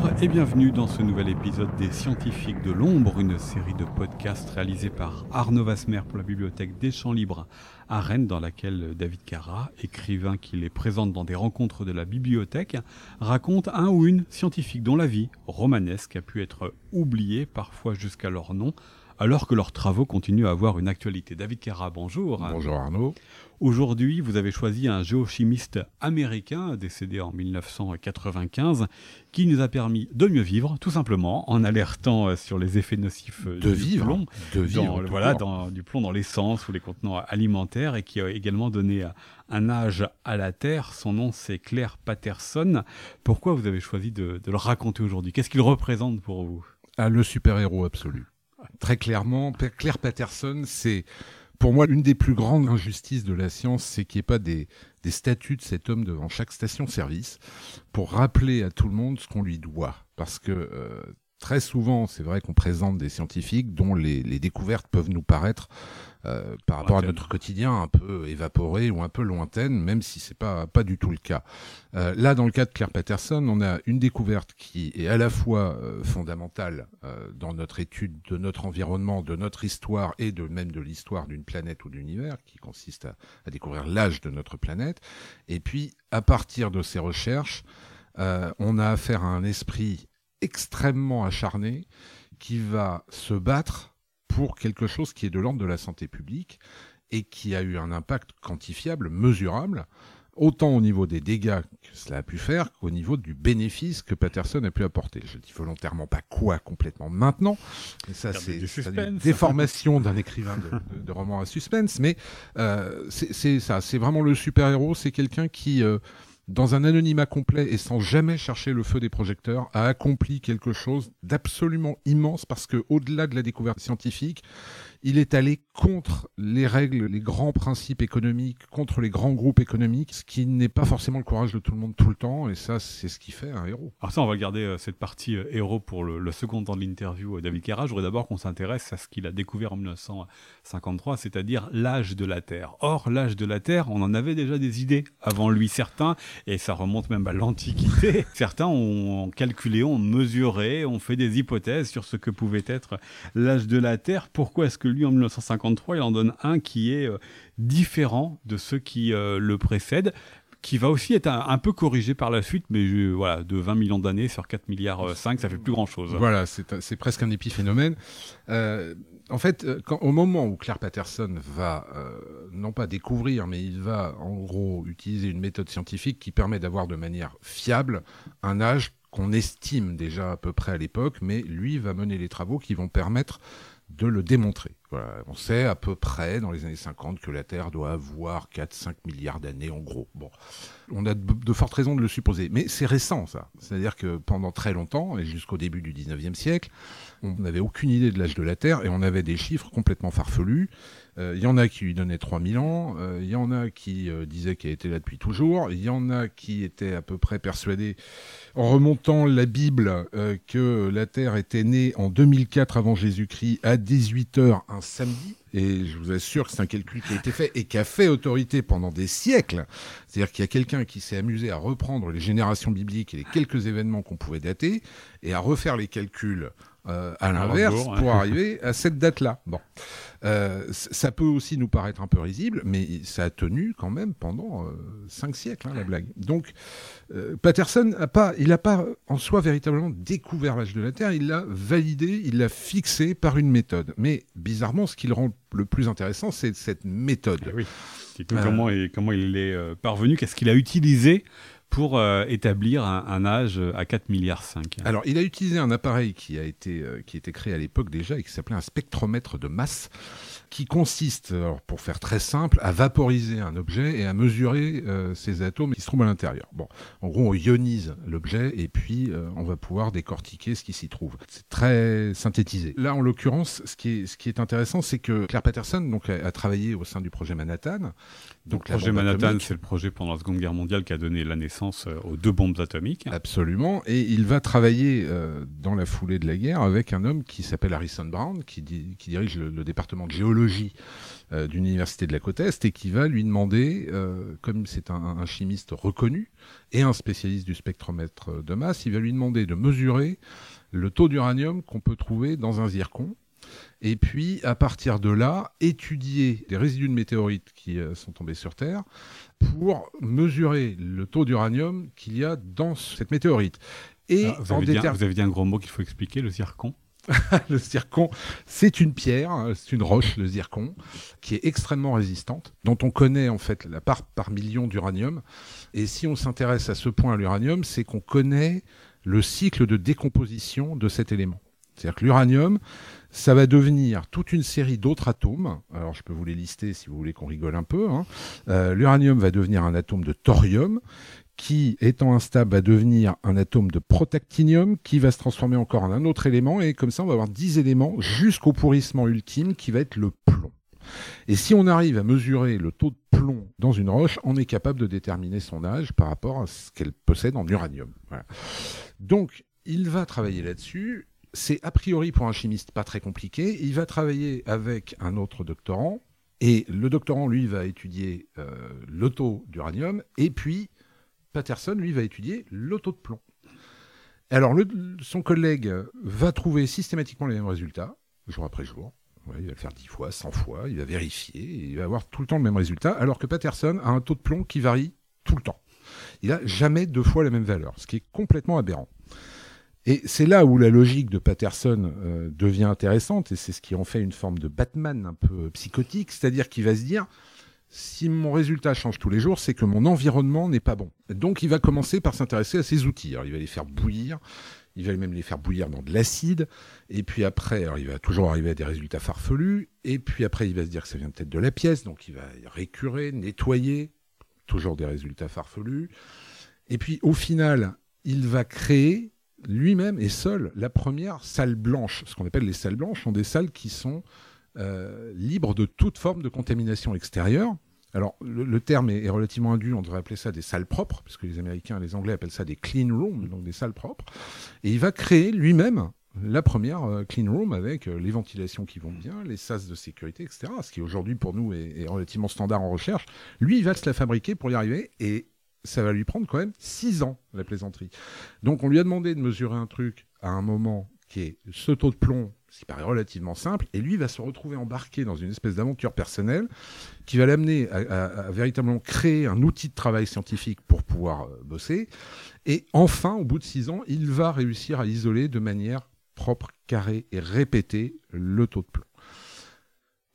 Bonjour et bienvenue dans ce nouvel épisode des Scientifiques de l'Ombre, une série de podcasts réalisés par Arnaud Vasmer pour la bibliothèque des Champs Libres à Rennes, dans laquelle David Carra, écrivain qui les présente dans des rencontres de la bibliothèque, raconte un ou une scientifique dont la vie romanesque a pu être oubliée, parfois jusqu'à leur nom, alors que leurs travaux continuent à avoir une actualité. David Carra, bonjour. Bonjour Arnaud. Aujourd'hui, vous avez choisi un géochimiste américain décédé en 1995 qui nous a permis de mieux vivre, tout simplement, en alertant euh, sur les effets nocifs euh, de du vivre, plomb, de vivre, voilà, dans, du plomb dans l'essence ou les contenants alimentaires et qui a également donné euh, un âge à la Terre. Son nom, c'est Claire Patterson. Pourquoi vous avez choisi de, de le raconter aujourd'hui? Qu'est-ce qu'il représente pour vous? Ah, Le super-héros absolu. Très clairement, Claire Patterson, c'est pour moi, l'une des plus grandes injustices de la science, c'est qu'il n'y ait pas des, statuts de cet homme devant chaque station-service pour rappeler à tout le monde ce qu'on lui doit. Parce que euh, très souvent, c'est vrai qu'on présente des scientifiques dont les, découvertes peuvent nous paraître, euh, par rapport à notre quotidien, un peu évaporées ou un peu lointaines, même si c'est pas pas du tout le cas. Euh, là, dans le cas de Claire Patterson, on a une découverte qui est à la fois euh, fondamentale dans notre étude de notre environnement, de notre histoire et de même de l'histoire d'une planète ou d'univers, qui consiste à, à découvrir l'âge de notre planète. Et puis, à partir de ces recherches, on a affaire à un esprit extrêmement acharné qui va se battre pour quelque chose qui est de l'ordre de la santé publique et qui a eu un impact quantifiable, mesurable, autant au niveau des dégâts que cela a pu faire qu'au niveau du bénéfice que Patterson a pu apporter. Je dis volontairement pas quoi complètement maintenant, ça c'est une déformation d'un écrivain de, de, roman à suspense, mais euh, c'est ça, c'est vraiment le super-héros, c'est quelqu'un qui... Euh, dans un anonymat complet et sans jamais chercher le feu des projecteurs, a accompli quelque chose d'absolument immense parce que, au-delà de la découverte scientifique, il est allé contre les règles, les grands principes économiques, contre les grands groupes économiques, ce qui n'est pas forcément le courage de tout le monde tout le temps, et ça, c'est ce qui fait un héros. Alors ça, on va garder euh, cette partie euh, héros pour le, second temps de l'interview euh, David Carra. Je voudrais d'abord qu'on s'intéresse à ce qu'il a découvert en 1953, c'est-à-dire l'âge de la Terre. Or, l'âge de la Terre, on en avait déjà des idées avant lui, certains, et ça remonte même à l'Antiquité. certains ont calculé, ont mesuré, ont fait des hypothèses sur ce que pouvait être l'âge de la Terre. Pourquoi est-ce que lui, en 1953, il en donne un qui est euh, différent de ceux qui euh, le précèdent qui va aussi être un, peu corrigé par la suite, mais euh, voilà, de 20 millions d'années sur 4 milliards 5, ça fait plus grand chose. Voilà, c'est presque un épiphénomène. en fait, au moment où Claire Patterson va, non pas découvrir, mais il va en gros utiliser une méthode scientifique qui permet d'avoir de manière fiable un âge qu'on estime déjà à peu près à l'époque, mais lui va mener les travaux qui vont permettre de le démontrer. On sait à peu près dans les années 50 que la Terre doit avoir 4-5 milliards d'années en gros. Bon, on a de, fortes raisons de le supposer, mais c'est récent ça. C'est-à-dire que pendant très longtemps et jusqu'au début du 19e siècle, on n'avait aucune idée de l'âge de la Terre et on avait des chiffres complètement farfelus il euh, y en a qui lui donnaient 3000 ans, il euh, y en a qui euh, disaient qu'elle était là depuis toujours, il y en a qui étaient à peu près persuadés, en remontant la Bible, que la Terre était née en 2004 avant Jésus-Christ à 18h un samedi. Et je vous assure que c'est un calcul qui a été fait et qui a fait autorité pendant des siècles. C'est-à-dire qu'il y a quelqu'un qui s'est amusé à reprendre les générations bibliques et les quelques événements qu'on pouvait dater et à refaire les calculs euh, à l'inverse pour arriver à cette date-là. Bon, euh, ça peut aussi nous paraître un peu risible, mais ça a tenu quand même pendant euh, cinq siècles, hein, la blague. Donc, Patterson n'a pas, il n'a pas en soi véritablement découvert l'âge de la Terre, il l'a validé, il l'a fixé par une méthode. Mais bizarrement, ce qui le rend le plus intéressant, c'est cette méthode. Eh oui. comment, comment il est parvenu, qu'est-ce qu'il a utilisé pour euh, établir un, âge à 4 milliards 5. Alors, il a utilisé un appareil qui a été, euh, qui a été créé à l'époque déjà et qui s'appelait un spectromètre de masse qui consiste, pour faire très simple, à vaporiser un objet et à mesurer euh, ces atomes qui se trouvent à l'intérieur. Bon, en gros, on ionise l'objet et puis euh, on va pouvoir décortiquer ce qui s'y trouve. C'est très synthétisé. Là, en l'occurrence, ce qui est, ce qui est intéressant, c'est que Claire Patterson donc, a, travaillé au sein du projet Manhattan. Donc, le projet Manhattan, c'est le projet pendant la Seconde Guerre mondiale qui a donné la naissance euh, aux deux bombes atomiques. Absolument. Et il va travailler euh, dans la foulée de la guerre avec un homme qui s'appelle Harrison Brown, qui, dirige le, département de géologie euh, d'une université de la côte Est et qui va lui demander, comme c'est un, chimiste reconnu et un spécialiste du spectromètre de masse, il va lui demander de mesurer le taux d'uranium qu'on peut trouver dans un zircon et puis à partir de là, étudier les résidus de météorites qui euh, sont tombés sur Terre pour mesurer le taux d'uranium qu'il y a dans cette météorite. Et ah, vous, avez dit, vous, avez dit, un gros mot qu'il faut expliquer, le zircon le zircon, c'est une pierre, c'est une roche, le zircon, qui est extrêmement résistante, dont on connaît en fait la part par million d'uranium. Et si on s'intéresse à ce point à l'uranium, c'est qu'on connaît le cycle de décomposition de cet élément. C'est-à-dire que l'uranium, ça va devenir toute une série d'autres atomes. Alors je peux vous les lister si vous voulez qu'on rigole un peu. Hein. Euh, l'uranium va devenir un atome de thorium qui, étant instable, va devenir un atome de protactinium qui va se transformer encore en un autre élément. Et comme ça, on va avoir 10 éléments jusqu'au pourrissement ultime qui va être le plomb. Et si on arrive à mesurer le taux de plomb dans une roche, on est capable de déterminer son âge par rapport à ce qu'elle possède en uranium. Donc, il va travailler là-dessus c'est a priori pour un chimiste pas très compliqué. Il va travailler avec un autre doctorant, et le doctorant, lui, va étudier euh, l'auto d'uranium, et puis Patterson, lui, va étudier l'auto de plomb. Alors, son collègue va trouver systématiquement les mêmes résultats, jour après jour. il va le faire 10 fois, 100 fois, il va vérifier, il va avoir tout le temps le même résultat, alors que Patterson a un taux de plomb qui varie tout le temps. Il n'a jamais deux fois la même valeur, ce qui est complètement aberrant. Et c'est là où la logique de Patterson euh, devient intéressante, et c'est ce qui en fait une forme de Batman un peu psychotique, c'est-à-dire qu'il va se dire, si mon résultat change tous les jours, c'est que mon environnement n'est pas bon. Donc il va commencer par s'intéresser à ses outils. Il va les faire bouillir, il va même les faire bouillir dans de l'acide, et puis après, il va toujours arriver à des résultats farfelus, et puis après il va se dire que ça vient peut-être de la pièce, donc il va récurer, nettoyer, toujours des résultats farfelus. Et puis au final, il va créer lui-même est seul la première salle blanche. Ce qu'on appelle les salles blanches sont des salles qui sont euh, libres de toute forme de contamination extérieure. Alors, le, terme est, relativement induit, on devrait appeler ça des salles propres, puisque les Américains et les Anglais appellent ça des clean rooms, donc des salles propres. Et il va créer lui-même la première euh, clean room avec euh, les ventilations qui vont bien, les sas de sécurité, etc. Ce qui aujourd'hui pour nous est, est, relativement standard en recherche. Lui, il va se la fabriquer pour y arriver et ça va lui prendre quand même 6 ans, la plaisanterie. Donc on lui a demandé de mesurer un truc à un moment qui est ce taux de plomb, ce qui paraît relativement simple, et lui va se retrouver embarqué dans une espèce d'aventure personnelle qui va l'amener à, véritablement créer un outil de travail scientifique pour pouvoir euh, bosser. Et enfin, au bout de 6 ans, il va réussir à isoler de manière propre, carrée et répétée le taux de plomb.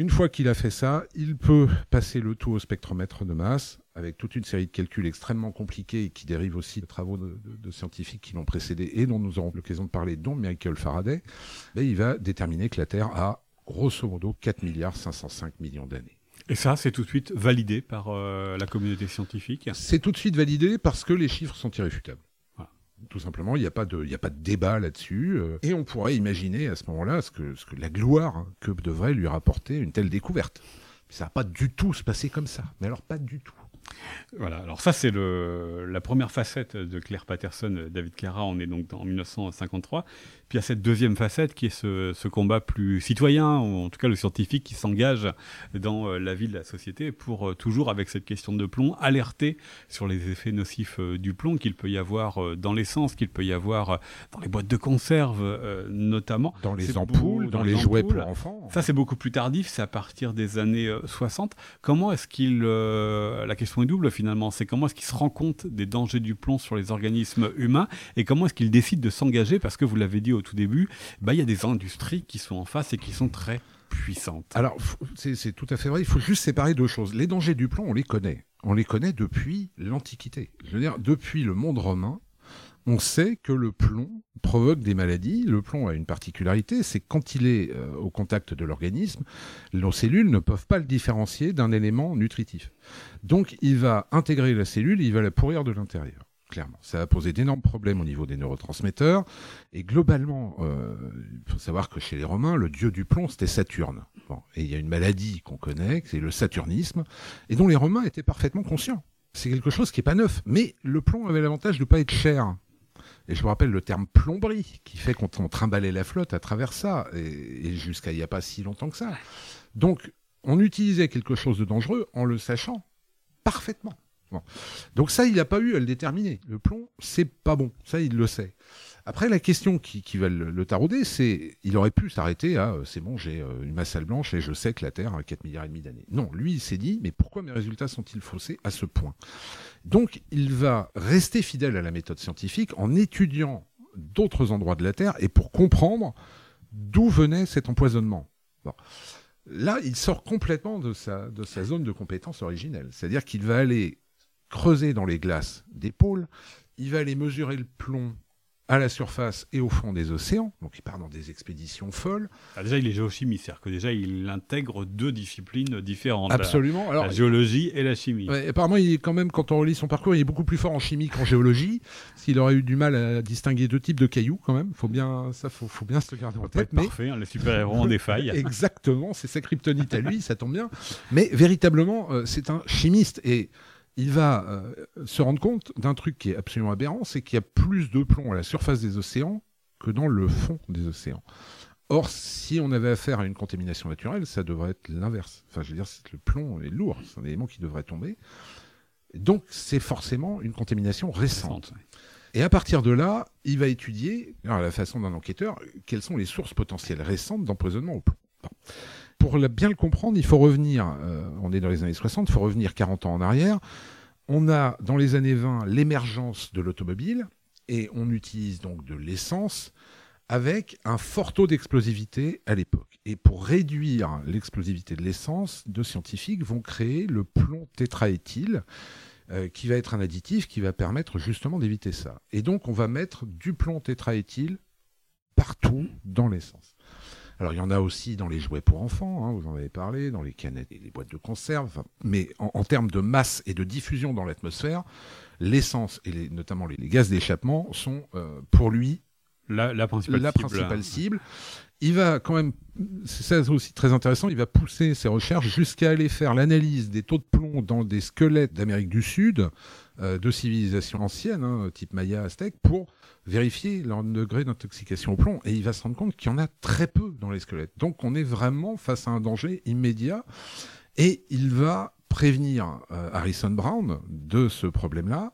Une fois qu'il a fait ça, il peut passer le tout au spectromètre de masse avec toute une série de calculs extrêmement compliqués et qui dérivent aussi de travaux de, scientifiques qui l'ont précédé et dont nous aurons l'occasion de parler, dont Michael Faraday. il va déterminer que la Terre a grosso modo 4 milliards 505 millions d'années. Et ça, c'est tout de suite validé par euh, la communauté scientifique? C'est tout de suite validé parce que les chiffres sont irréfutables. Tout simplement, il n'y a, pas de, débat là-dessus. Euh, et on pourrait imaginer à ce moment-là ce que, ce que la gloire que devrait lui rapporter une telle découverte. Ça va pas du tout se passer comme ça. Mais alors, pas du tout. Voilà, alors ça c'est la première facette de Claire Patterson, David Cara, on est donc en 1953. Puis il y a cette deuxième facette qui est ce, combat plus citoyen, ou en tout cas le scientifique qui s'engage dans euh, la vie de la société pour euh, toujours, avec cette question de plomb, alerter sur les effets nocifs euh, du plomb qu'il peut y avoir dans l'essence, qu'il peut y avoir dans les boîtes de conserve notamment. Dans les ampoules, dans, les, jouets pour enfants. Ça c'est beaucoup plus tardif, c'est à partir des années 60. Comment est-ce qu'il... la question est double finalement, c'est comment est-ce qu'il se rend compte des dangers du plomb sur les organismes humains et comment est-ce qu'il décide de s'engager? Parce que vous l'avez dit au tout début, bah, il y a des industries qui sont en face et qui sont très puissantes. Alors, c'est tout à fait vrai. Il faut juste séparer deux choses. Les dangers du plomb, on les connaît. On les connaît depuis l'Antiquité. Je veux dire, depuis le monde romain, on sait que le plomb provoque des maladies. Le plomb a une particularité, c'est quand il est euh, au contact de l'organisme, nos cellules ne peuvent pas le différencier d'un élément nutritif. Donc il va intégrer la cellule, il va la pourrir de l'intérieur clairement. Ça a posé d'énormes problèmes au niveau des neurotransmetteurs. Et globalement, euh, il faut savoir que chez les Romains, le dieu du plomb, c'était Saturne. et il y a une maladie qu'on connaît, c'est le saturnisme, et dont les Romains étaient parfaitement conscients. c'est quelque chose qui n'est pas neuf. Mais le plomb avait l'avantage de ne pas être cher. Et je me rappelle le terme plomberie, qui fait qu'on trimballait la flotte à travers ça, et, jusqu'à il n'y a pas si longtemps que ça. Donc, on utilisait quelque chose de dangereux en le sachant parfaitement. Donc ça, il n'a pas eu à le déterminer. Le plomb, c'est pas bon. Ça, il le sait. Après, la question qui, va le, tarauder, c'est il aurait pu s'arrêter à euh, c'est bon, j'ai euh, une masse blanche et je sais que la Terre a 4 milliards et demi d'années. Non, lui, il s'est dit mais pourquoi mes résultats sont-ils faussés à ce point? Donc, il va rester fidèle à la méthode scientifique en étudiant d'autres endroits de la Terre et pour comprendre d'où venait cet empoisonnement. Là, il sort complètement de sa, de sa zone de compétence originelle. C'est-à-dire qu'il va aller creuser dans les glaces des pôles, il va aller mesurer le plomb à la surface et au fond des océans. Donc il part dans des expéditions folles. Ah, déjà, il est géochimiste, c'est-à-dire que déjà, il intègre deux disciplines différentes. Absolument. La, Alors, la géologie et la chimie. apparemment, il est quand même, quand on relit son parcours, il est beaucoup plus fort en chimie qu'en géologie. S'il aurait eu du mal à distinguer deux types de cailloux, quand même, faut bien, ça, faut, faut bien se le garder en tête. mais... Parfait, hein, les super-héros ont des failles. Exactement, c'est sa kryptonite à lui, ça tombe bien. Mais véritablement, euh, c'est un chimiste et il va euh, se rendre compte d'un truc qui est absolument aberrant, c'est qu'il y a plus de plomb à la surface des océans que dans le fond des océans. Or, si on avait affaire à une contamination naturelle, ça devrait être l'inverse. Enfin, je veux dire, le plomb est lourd, c'est un élément qui devrait tomber. Donc, c'est forcément une contamination récente. Et à partir de là, il va étudier, à la façon d'un enquêteur, quelles sont les sources potentielles récentes d'empoisonnement au plomb pour bien le comprendre, il faut revenir, euh, on est dans les années 60, il faut revenir 40 ans en arrière. On a dans les années 20 l'émergence de l'automobile et on utilise donc de l'essence avec un fort taux d'explosivité à l'époque. Et pour réduire l'explosivité de l'essence, deux scientifiques vont créer le plomb tétraéthyle, euh, qui va être un additif qui va permettre justement d'éviter ça. Et donc on va mettre du plomb tétraéthyle partout dans l'essence. Alors il y en a aussi dans les jouets pour enfants, hein, vous en avez parlé, dans les canettes et les boîtes de conserve. mais en, termes de masse et de diffusion dans l'atmosphère, l'essence et notamment les, gaz d'échappement sont euh, pour lui la, principale, la cible. principale cible. Il va quand même, c'est aussi très intéressant, il va pousser ses recherches jusqu'à aller faire l'analyse des taux de plomb dans des squelettes d'Amérique du Sud, euh, de civilisations anciennes, hein, type Maya, Aztèque, pour vérifier leur degré d'intoxication au plomb. Et il va se rendre compte qu'il y en a très peu dans les squelettes. Donc on est vraiment face à un danger immédiat. Et il va prévenir euh, Harrison Brown de ce problème-là.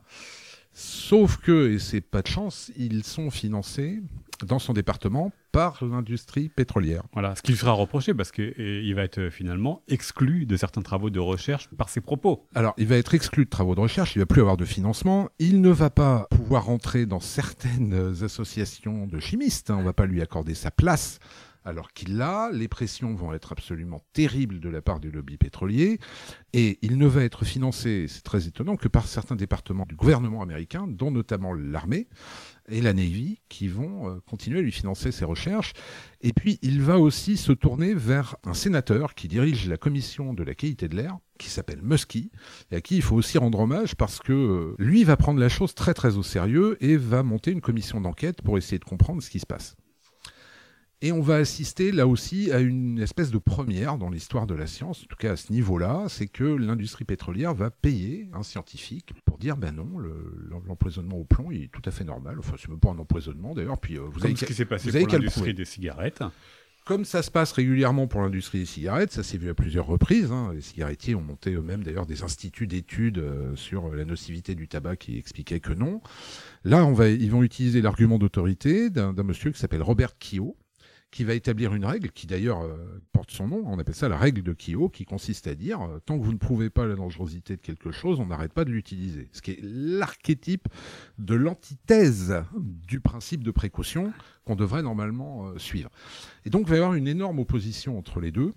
Sauf que, et c'est pas de chance, ils sont financés dans son département par l'industrie pétrolière. Voilà, ce qui lui sera reproché parce qu'il va être finalement exclu de certains travaux de recherche par ses propos. Alors, il va être exclu de travaux de recherche, il va plus avoir de financement, il ne va pas pouvoir rentrer dans certaines associations de chimistes, hein. on ne va pas lui accorder sa place alors qu'il l'a, les pressions vont être absolument terribles de la part du lobby pétrolier, et il ne va être financé, c'est très étonnant, que par certains départements du gouvernement américain, dont notamment l'armée et la Navy, qui vont euh, continuer à lui financer ses recherches. Et puis, il va aussi se tourner vers un sénateur qui dirige la commission de la qualité de l'air, qui s'appelle Muskie, et à qui il faut aussi rendre hommage parce que euh, lui va prendre la chose très très au sérieux et va monter une commission d'enquête pour essayer de comprendre ce qui se passe. Et on va assister là aussi à une espèce de première dans l'histoire de la science, en tout cas à ce niveau-là, c'est que l'industrie pétrolière va payer un scientifique pour dire ben non, l'empoisonnement au plomb est tout à fait normal. Enfin, c'est même pas un empoisonnement d'ailleurs. Puis euh, vous Comme avez ce qui s'est passé pour l'industrie des cigarettes. Comme ça se passe régulièrement pour l'industrie des cigarettes, ça s'est vu à plusieurs reprises. Hein. Les cigarettiers ont monté eux-mêmes d'ailleurs des instituts d'études euh, sur la nocivité du tabac qui expliquaient que non. Là, on va, ils vont utiliser l'argument d'autorité d'un monsieur qui s'appelle Robert Kio, qui va établir une règle qui d'ailleurs euh, porte son nom, on appelle ça la règle de Kyo, qui consiste à dire euh, tant que vous ne prouvez pas la dangerosité de quelque chose, on n'arrête pas de l'utiliser. Ce qui est l'archétype de l'antithèse du principe de précaution qu'on devrait normalement euh, suivre. Et donc il va y avoir une énorme opposition entre les deux.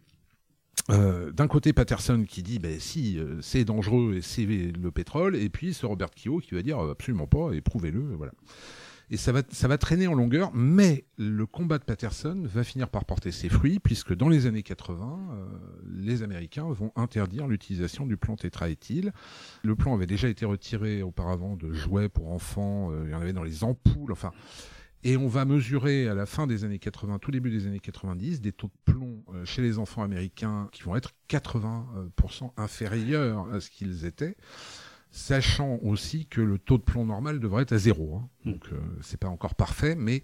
D'un côté, Patterson qui dit ben, si c'est dangereux et c'est le pétrole, et puis ce Robert Kyo qui va dire absolument pas et prouvez-le. Voilà et ça va, ça va traîner en longueur, mais le combat de Patterson va finir par porter ses fruits, puisque dans les années 80, euh, les Américains vont interdire l'utilisation du plomb tétraéthyle. Le plomb avait déjà été retiré auparavant de jouets pour enfants, euh, il y en avait dans les ampoules, enfin... Et on va mesurer à la fin des années 80, tout début des années 90, des taux de plomb euh, chez les enfants américains qui vont être 80% inférieurs à ce qu'ils étaient sachant aussi que le taux de plomb normal devrait être à zéro. Hein. Hmm. Donc, euh, c'est pas encore parfait, mais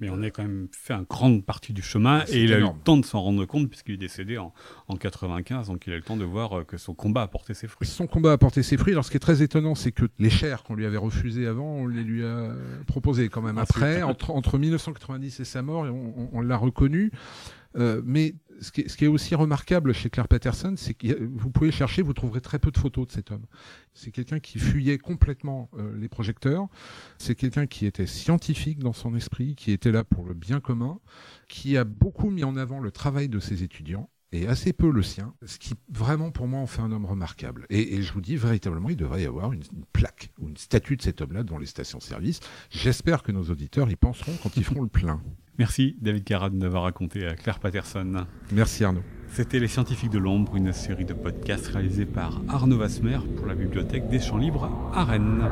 Mais on a quand même fait une grande partie du chemin C'est et il a eu le temps de s'en rendre compte puisqu'il est décédé en, en 95, donc il a eu le temps de voir euh, que son combat a porté ses fruits. son combat a porté ses fruits. Alors, ce qui est très étonnant, c'est que les chairs qu'on lui avait refusées avant, on les lui a proposées quand même Ensuite. après. Entre, entre 1990 et sa mort, on, on- on l'a reconnu. Euh, mais ce qui, est, aussi remarquable chez Claire Patterson, c'est que vous pouvez chercher, vous trouverez très peu de photos de cet homme. C'est quelqu'un qui fuyait complètement euh, les projecteurs. C'est quelqu'un qui était scientifique dans son esprit, qui était là pour le bien commun, qui a beaucoup mis en avant le travail de ses étudiants et assez peu le sien, ce qui vraiment pour moi en fait un homme remarquable. Et, et je vous dis véritablement, il devrait y avoir une, une plaque ou une statue de cet homme-là dans les stations-service. J'espère que nos auditeurs y penseront quand ils feront le plein. Merci David Carrad d'avoir raconté à Claire Patterson. Merci Arnaud. C'était Les Scientifiques de l'Ombre, une série de podcasts réalisés par Arnaud Vasmer pour la bibliothèque des Champs Libres à Rennes.